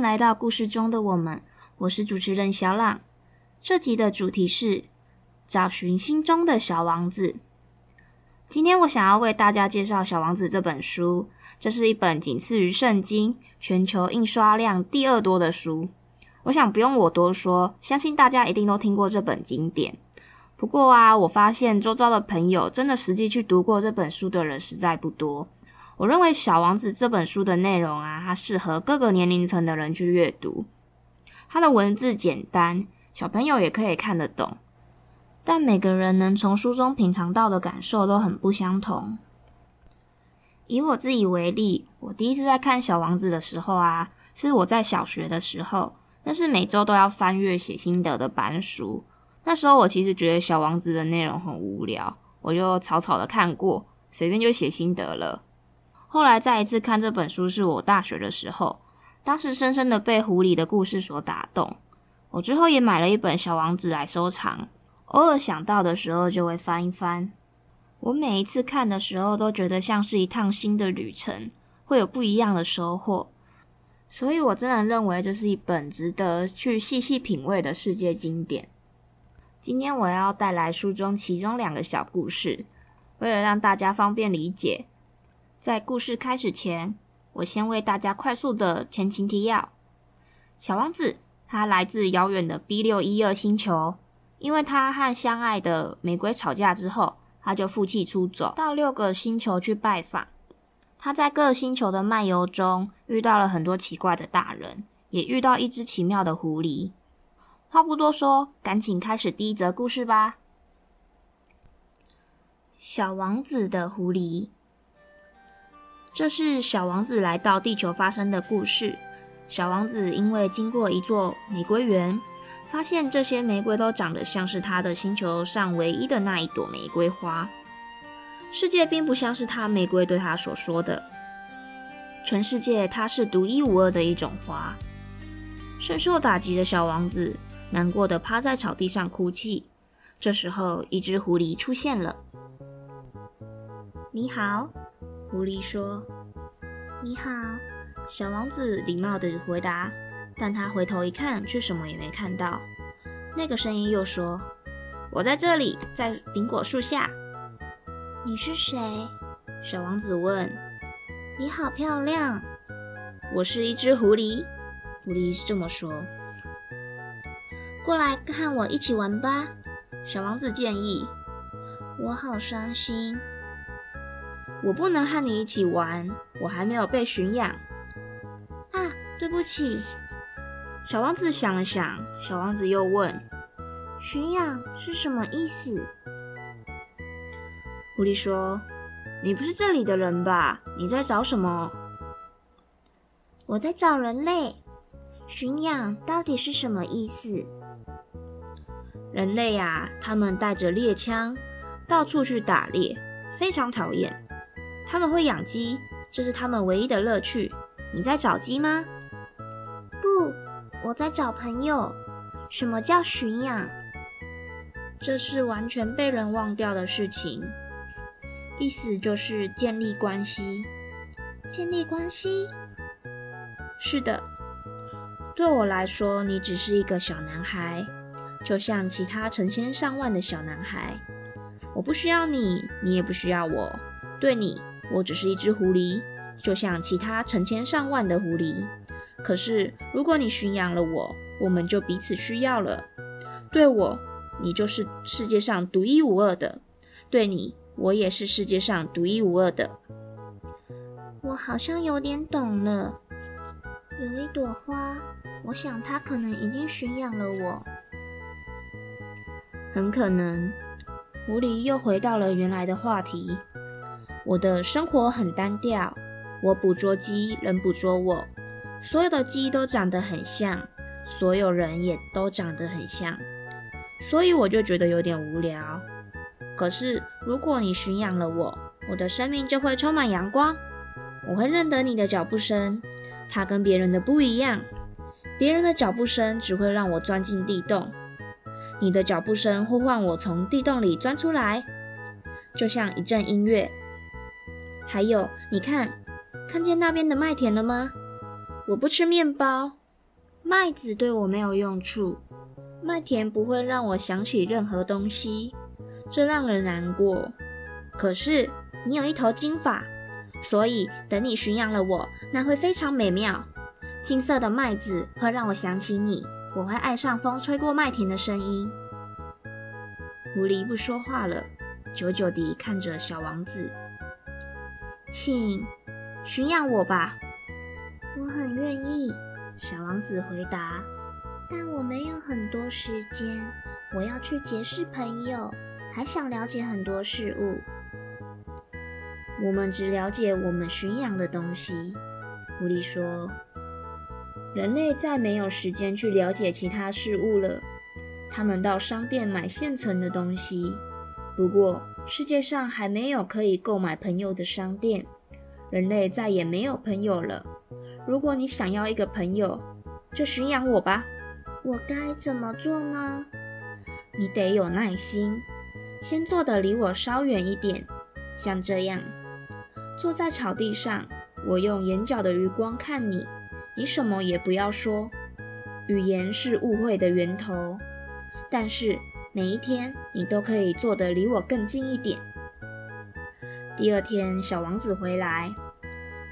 来到故事中的我们，我是主持人小朗。这集的主题是找寻心中的小王子。今天我想要为大家介绍《小王子》这本书，这是一本仅次于圣经、全球印刷量第二多的书。我想不用我多说，相信大家一定都听过这本经典。不过啊，我发现周遭的朋友真的实际去读过这本书的人实在不多。我认为《小王子》这本书的内容啊，它适合各个年龄层的人去阅读。它的文字简单，小朋友也可以看得懂。但每个人能从书中品尝到的感受都很不相同。以我自己为例，我第一次在看《小王子》的时候啊，是我在小学的时候，那是每周都要翻阅写心得的班书。那时候我其实觉得《小王子》的内容很无聊，我就草草的看过，随便就写心得了。后来再一次看这本书，是我大学的时候，当时深深的被狐狸的故事所打动。我之后也买了一本《小王子》来收藏，偶尔想到的时候就会翻一翻。我每一次看的时候，都觉得像是一趟新的旅程，会有不一样的收获。所以我真的认为这是一本值得去细细品味的世界经典。今天我要带来书中其中两个小故事，为了让大家方便理解。在故事开始前，我先为大家快速的前情提要。小王子他来自遥远的 B 六一二星球，因为他和相爱的玫瑰吵架之后，他就负气出走，到六个星球去拜访。他在各星球的漫游中，遇到了很多奇怪的大人，也遇到一只奇妙的狐狸。话不多说，赶紧开始第一则故事吧。小王子的狐狸。这是小王子来到地球发生的故事。小王子因为经过一座玫瑰园，发现这些玫瑰都长得像是他的星球上唯一的那一朵玫瑰花。世界并不像是他玫瑰对他所说的，全世界它是独一无二的一种花。深受打击的小王子难过的趴在草地上哭泣。这时候，一只狐狸出现了。你好。狐狸说：“你好。”小王子礼貌地回答，但他回头一看，却什么也没看到。那个声音又说：“我在这里，在苹果树下。”你是谁？小王子问。“你好漂亮。”“我是一只狐狸。”狐狸这么说。“过来和我一起玩吧。”小王子建议。“我好伤心。”我不能和你一起玩，我还没有被驯养。啊，对不起。小王子想了想，小王子又问：“驯养是什么意思？”狐狸说：“你不是这里的人吧？你在找什么？”我在找人类。驯养到底是什么意思？人类呀，他们带着猎枪，到处去打猎，非常讨厌。他们会养鸡，这是他们唯一的乐趣。你在找鸡吗？不，我在找朋友。什么叫驯养？这是完全被人忘掉的事情。意思就是建立关系。建立关系？是的。对我来说，你只是一个小男孩，就像其他成千上万的小男孩。我不需要你，你也不需要我。对你。我只是一只狐狸，就像其他成千上万的狐狸。可是，如果你驯养了我，我们就彼此需要了。对我，你就是世界上独一无二的；对你，我也是世界上独一无二的。我好像有点懂了。有一朵花，我想它可能已经驯养了我。很可能。狐狸又回到了原来的话题。我的生活很单调，我捕捉鸡，人捕捉我，所有的鸡都长得很像，所有人也都长得很像，所以我就觉得有点无聊。可是如果你驯养了我，我的生命就会充满阳光。我会认得你的脚步声，它跟别人的不一样。别人的脚步声只会让我钻进地洞，你的脚步声呼唤我从地洞里钻出来，就像一阵音乐。还有，你看，看见那边的麦田了吗？我不吃面包，麦子对我没有用处，麦田不会让我想起任何东西，这让人难过。可是你有一头金发，所以等你驯养了我，那会非常美妙。金色的麦子会让我想起你，我会爱上风吹过麦田的声音。狐狸不说话了，久久地看着小王子。请驯养我吧，我很愿意。小王子回答，但我没有很多时间，我要去结识朋友，还想了解很多事物。我们只了解我们驯养的东西，狐狸说。人类再没有时间去了解其他事物了。他们到商店买现成的东西。不过，世界上还没有可以购买朋友的商店，人类再也没有朋友了。如果你想要一个朋友，就驯养我吧。我该怎么做呢？你得有耐心，先坐得离我稍远一点，像这样，坐在草地上。我用眼角的余光看你，你什么也不要说。语言是误会的源头，但是每一天你都可以坐得离我更近一点。第二天，小王子回来，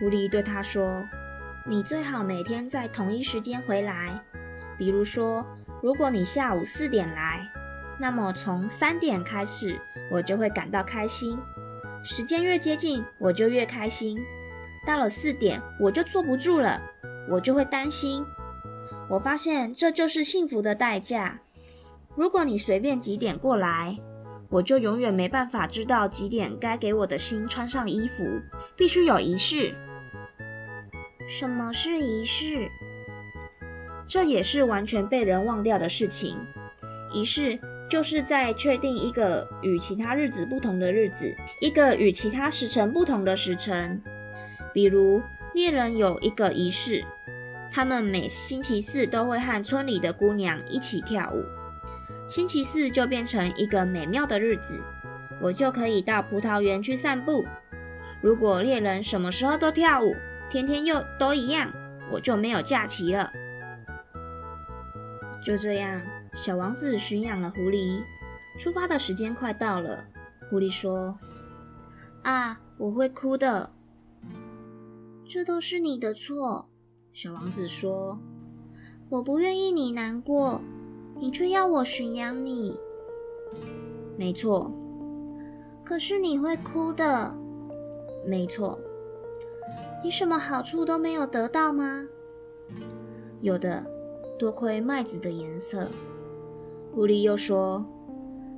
狐狸对他说。你最好每天在同一时间回来。比如说，如果你下午四点来，那么从三点开始，我就会感到开心。时间越接近，我就越开心。到了四点，我就坐不住了，我就会担心。我发现这就是幸福的代价。如果你随便几点过来，我就永远没办法知道几点该给我的心穿上衣服，必须有仪式。什么是仪式？这也是完全被人忘掉的事情。仪式就是在确定一个与其他日子不同的日子，一个与其他时辰不同的时辰。比如猎人有一个仪式，他们每星期四都会和村里的姑娘一起跳舞。星期四就变成一个美妙的日子，我就可以到葡萄园去散步。如果猎人什么时候都跳舞，天天又都一样，我就没有假期了。就这样，小王子驯养了狐狸。出发的时间快到了，狐狸说：“啊，我会哭的，这都是你的错。”小王子说：“我不愿意你难过，你却要我驯养你。”没错。可是你会哭的。没错。你什么好处都没有得到吗？有的，多亏麦子的颜色。狐狸又说：“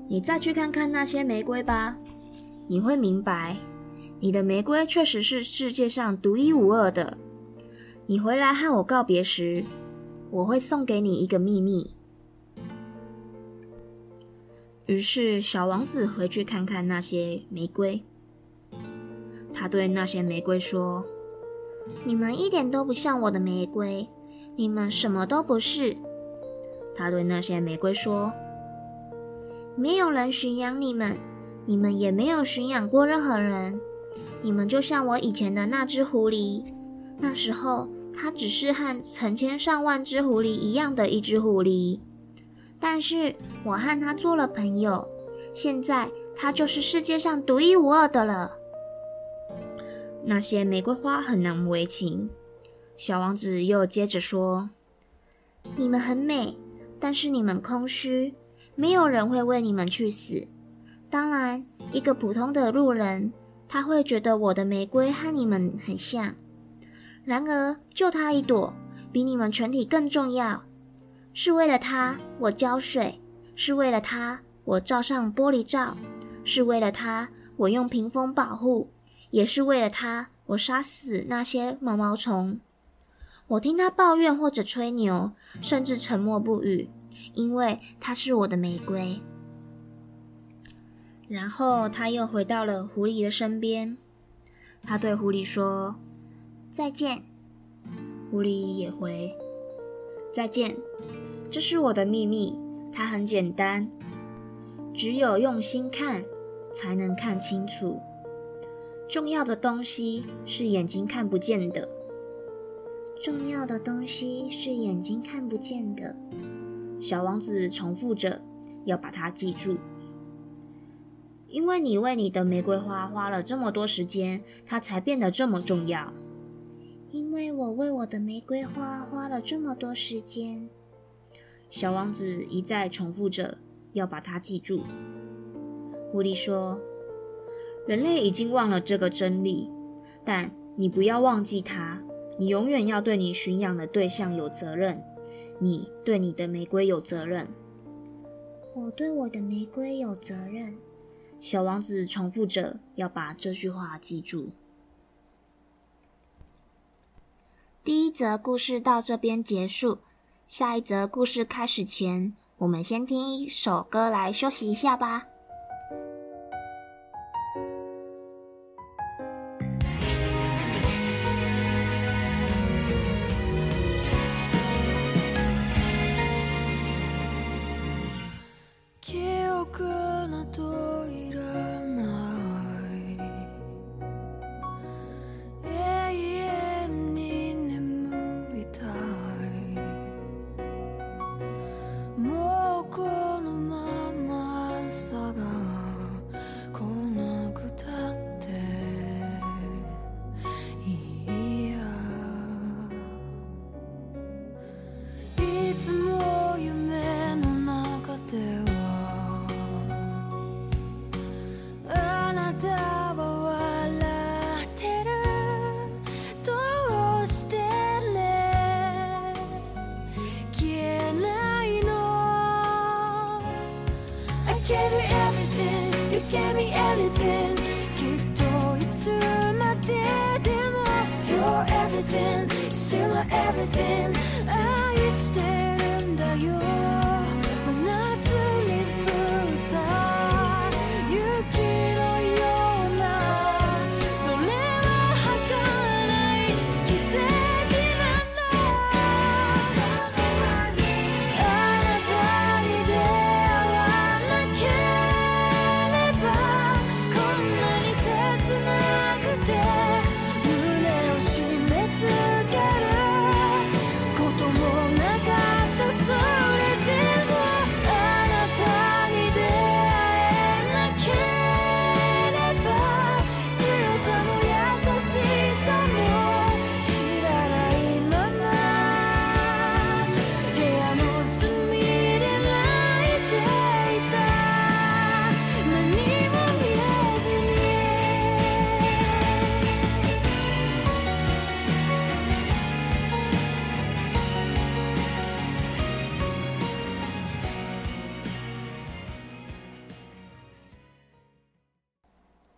你再去看看那些玫瑰吧，你会明白，你的玫瑰确实是世界上独一无二的。你回来和我告别时，我会送给你一个秘密。”于是，小王子回去看看那些玫瑰。他对那些玫瑰说。你们一点都不像我的玫瑰，你们什么都不是。他对那些玫瑰说：“没有人驯养你们，你们也没有驯养过任何人。你们就像我以前的那只狐狸，那时候它只是和成千上万只狐狸一样的一只狐狸，但是我和他做了朋友，现在他就是世界上独一无二的了。”那些玫瑰花很难为情。小王子又接着说：“你们很美，但是你们空虚，没有人会为你们去死。当然，一个普通的路人，他会觉得我的玫瑰和你们很像。然而，就他一朵，比你们全体更重要。是为了他，我浇水；是为了他，我罩上玻璃罩；是为了他，我用屏风保护。”也是为了他，我杀死那些毛毛虫。我听他抱怨或者吹牛，甚至沉默不语，因为他是我的玫瑰。然后他又回到了狐狸的身边，他对狐狸说：“再见。”狐狸也回：“再见。”这是我的秘密，它很简单，只有用心看，才能看清楚。重要的东西是眼睛看不见的，重要的东西是眼睛看不见的。小王子重复着，要把它记住。因为你为你的玫瑰花花了这么多时间，它才变得这么重要。因为我为我的玫瑰花花了这么多时间，小王子一再重复着，要把它记住。狐狸说：“人类已经忘了这个真理，但你不要忘记它。你永远要对你驯养的对象有责任，你对你的玫瑰有责任。我对我的玫瑰有责任。”小王子重复着，要把这句话记住。第一则故事到这边结束。下一则故事开始前，我们先听一首歌来休息一下吧。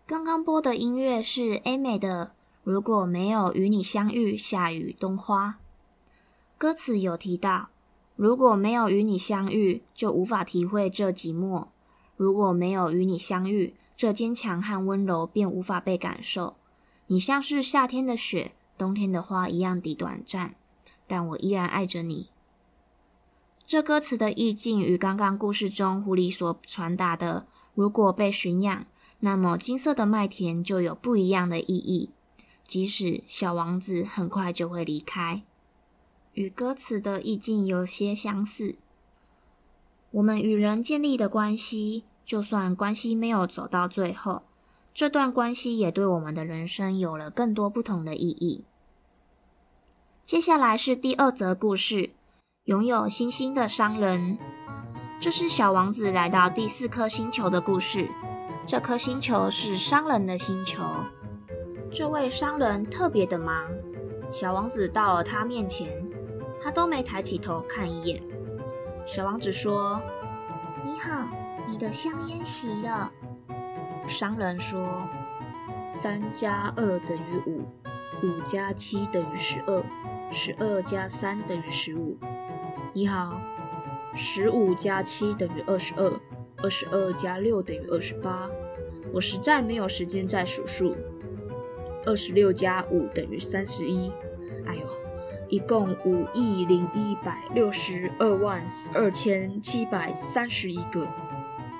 刚刚播的音乐是 Aimer 的《如果没有与你相遇，下雨冬花》。歌词有提到，如果没有与你相遇，就无法体会这寂寞；如果没有与你相遇，这坚强和温柔便无法被感受。你像是夏天的雪，冬天的花一样的短暂，但我依然爱着你。这歌词的意境与刚刚故事中狐狸所传达的“如果被驯养”。那么，金色的麦田就有不一样的意义。即使小王子很快就会离开，与歌词的意境有些相似。我们与人建立的关系，就算关系没有走到最后，这段关系也对我们的人生有了更多不同的意义。接下来是第二则故事：拥有星星的商人。这是小王子来到第四颗星球的故事。这颗星球是商人的星球。这位商人特别的忙。小王子到了他面前，他都没抬起头看一眼。小王子说：“你好，你的香烟熄了。”商人说：“三加二等于五，五加七等于十二，十二加三等于十五。你好，十五加七等于二十二。”二十二加六等于二十八，我实在没有时间再数数。二十六加五等于三十一，哎呦，一共五亿零一百六十二万二千七百三十一个。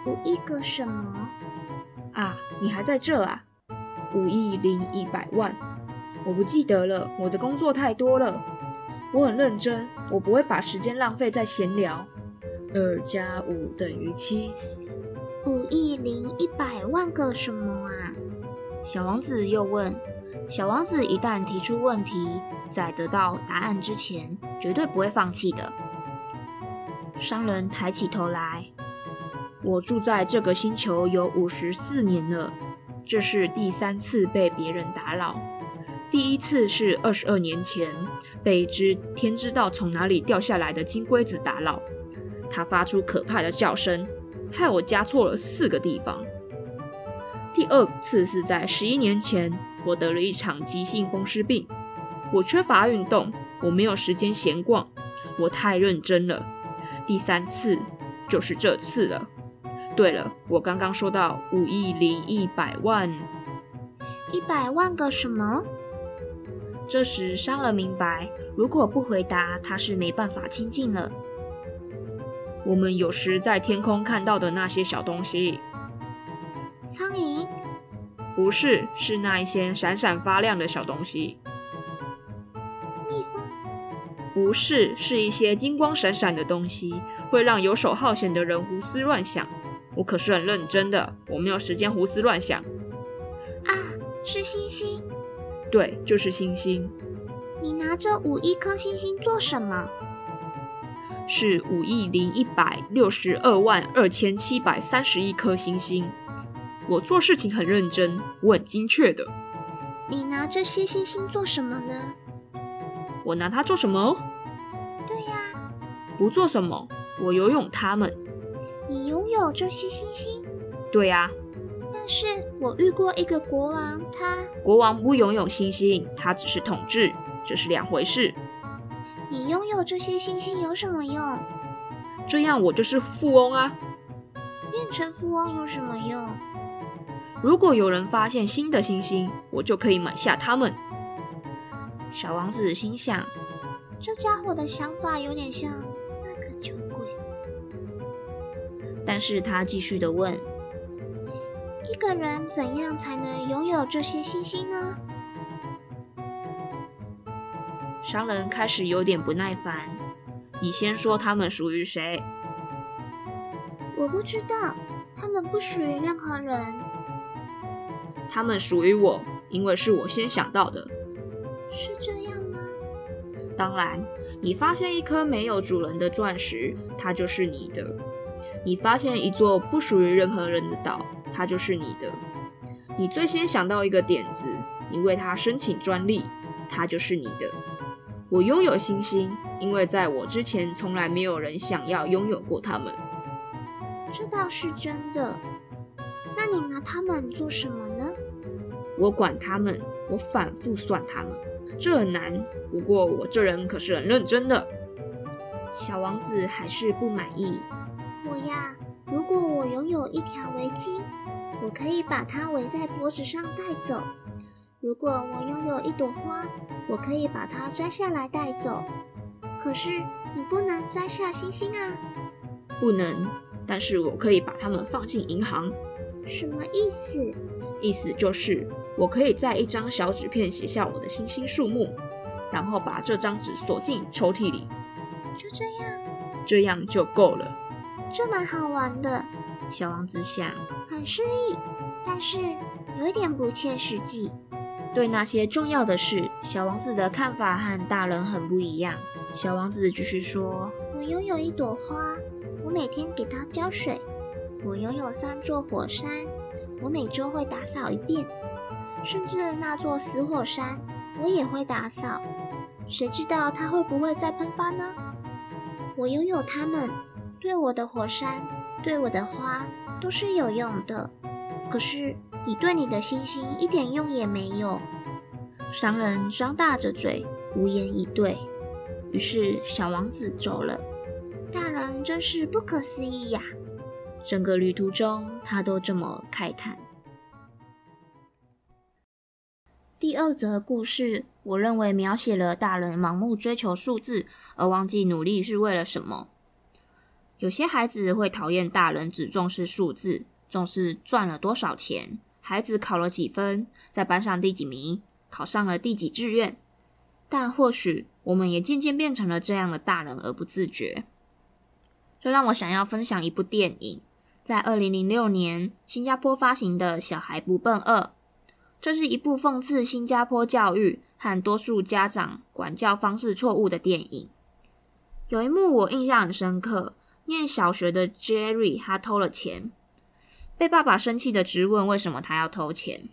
五亿个什么？啊，你还在这啊？五亿零一百万，我不记得了，我的工作太多了。我很认真，我不会把时间浪费在闲聊。二加五等于七。五亿零一百万个什么啊？小王子又问。小王子一旦提出问题，在得到答案之前，绝对不会放弃的。商人抬起头来，我住在这个星球有五十四年了，这是第三次被别人打扰。第一次是二十二年前，被一只天知道从哪里掉下来的金龟子打扰，它发出可怕的叫声，害我加错了四个地方。第二次是在十一年前。我得了一场急性风湿病，我缺乏运动，我没有时间闲逛，我太认真了。第三次就是这次了。对了，我刚刚说到五亿零一百万，一百万个什么？这时商人明白，如果不回答，他是没办法亲近了。我们有时在天空看到的那些小东西，苍蝇。不是，是那一些闪闪发亮的小东西。蜜蜂？不是，是一些金光闪闪的东西，会让游手好闲的人胡思乱想。我可是很认真的，我没有时间胡思乱想。啊，是星星。对，就是星星。你拿着五亿颗星星做什么？是五亿零一百六十二万二千七百三十一颗星星。我做事情很认真，我很精确的。你拿这些星星做什么呢？我拿它做什么？对呀，不做什么，我游泳它们。你拥有这些星星？对呀。但是我遇过一个国王，他……国王不拥有星星，他只是统治，这是两回事。你拥有这些星星有什么用？这样我就是富翁啊。变成富翁有什么用？如果有人发现新的星星，我就可以买下它们。小王子心想，这家伙的想法有点像那个酒鬼。但是他继续的问：一个人怎样才能拥有这些星星呢？商人开始有点不耐烦。你先说他们属于谁？我不知道，他们不属于任何人。他们属于我，因为是我先想到的。是这样吗？当然，你发现一颗没有主人的钻石，它就是你的；你发现一座不属于任何人的岛，它就是你的；你最先想到一个点子，你为它申请专利，它就是你的。我拥有星星，因为在我之前，从来没有人想要拥有过它们。这倒是真的。那你拿它们做什么呢？我管它们，我反复算它们，这很难。不过我这人可是很认真的。小王子还是不满意。我呀，如果我拥有一条围巾，我可以把它围在脖子上带走；如果我拥有一朵花，我可以把它摘下来带走。可是你不能摘下星星啊！不能，但是我可以把它们放进银行。什么意思？意思就是我可以在一张小纸片写下我的星星数目，然后把这张纸锁进抽屉里。就这样？这样就够了。这蛮好玩的。小王子想，很诗意，但是有一点不切实际。对那些重要的事，小王子的看法和大人很不一样。小王子继续说：“我拥有一朵花，我每天给它浇水。”我拥有三座火山，我每周会打扫一遍，甚至那座死火山我也会打扫。谁知道它会不会再喷发呢？我拥有它们，对我的火山，对我的花都是有用的。可是你对你的星星一点用也没有。商人张大着嘴，无言以对。于是小王子走了。大人真是不可思议呀！整个旅途中，他都这么慨叹。第二则故事，我认为描写了大人盲目追求数字，而忘记努力是为了什么。有些孩子会讨厌大人只重视数字，重视赚了多少钱，孩子考了几分，在班上第几名，考上了第几志愿。但或许我们也渐渐变成了这样的大人而不自觉。这让我想要分享一部电影，在二零零六年新加坡发行的《小孩不笨二》，这是一部讽刺新加坡教育和多数家长管教方式错误的电影。有一幕我印象很深刻，念小学的 Jerry 他偷了钱，被爸爸生气的质问为什么他要偷钱。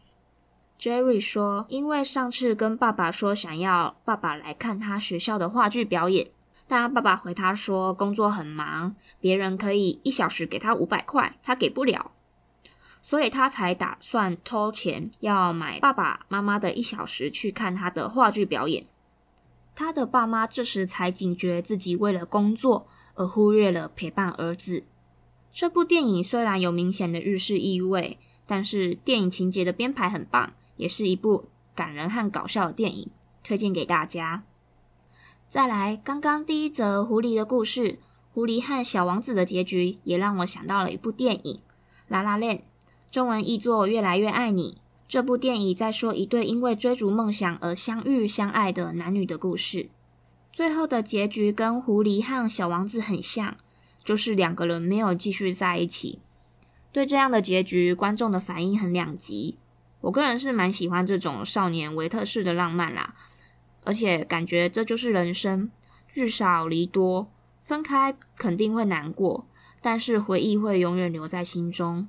Jerry 说：“因为上次跟爸爸说想要爸爸来看他学校的话剧表演。”但他爸爸回他说工作很忙，别人可以一小时给他五百块，他给不了，所以他才打算偷钱，要买爸爸妈妈的一小时去看他的话剧表演。他的爸妈这时才警觉自己为了工作而忽略了陪伴儿子。这部电影虽然有明显的日式意味，但是电影情节的编排很棒，也是一部感人和搞笑的电影，推荐给大家。再来，刚刚第一则狐狸的故事，狐狸和小王子的结局，也让我想到了一部电影《La La Land》，中文译作《越来越爱你》。这部电影在说一对因为追逐梦想而相遇相爱的男女的故事。最后的结局跟狐狸和小王子很像，就是两个人没有继续在一起。对这样的结局，观众的反应很两极。我个人是蛮喜欢这种少年维特式的浪漫啦。而且感觉这就是人生，聚少离多，分开肯定会难过，但是回忆会永远留在心中。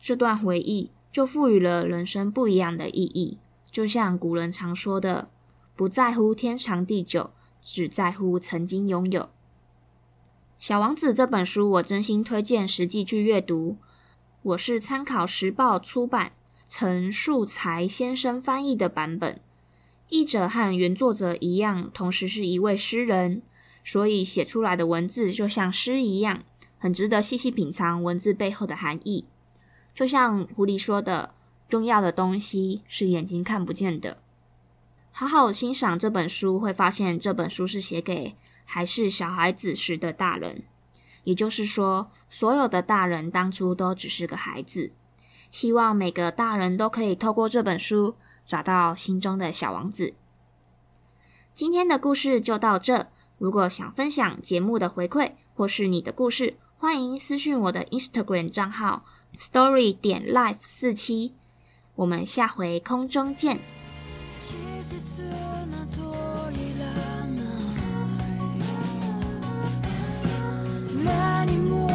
这段回忆就赋予了人生不一样的意义，就像古人常说的：“不在乎天长地久，只在乎曾经拥有。”《小王子》这本书我真心推荐实际去阅读。我是参考时报出版陈树才先生翻译的版本。译者和原作者一样，同时是一位诗人，所以写出来的文字就像诗一样，很值得细细品尝文字背后的含义。就像狐狸说的：“重要的东西是眼睛看不见的。”好好欣赏这本书，会发现这本书是写给还是小孩子时的大人，也就是说，所有的大人当初都只是个孩子。希望每个大人都可以透过这本书。找到心中的小王子。今天的故事就到这。如果想分享节目的回馈，或是你的故事，欢迎私讯我的 Instagram 账号 Story 点 Life 四七。我们下回空中见。何も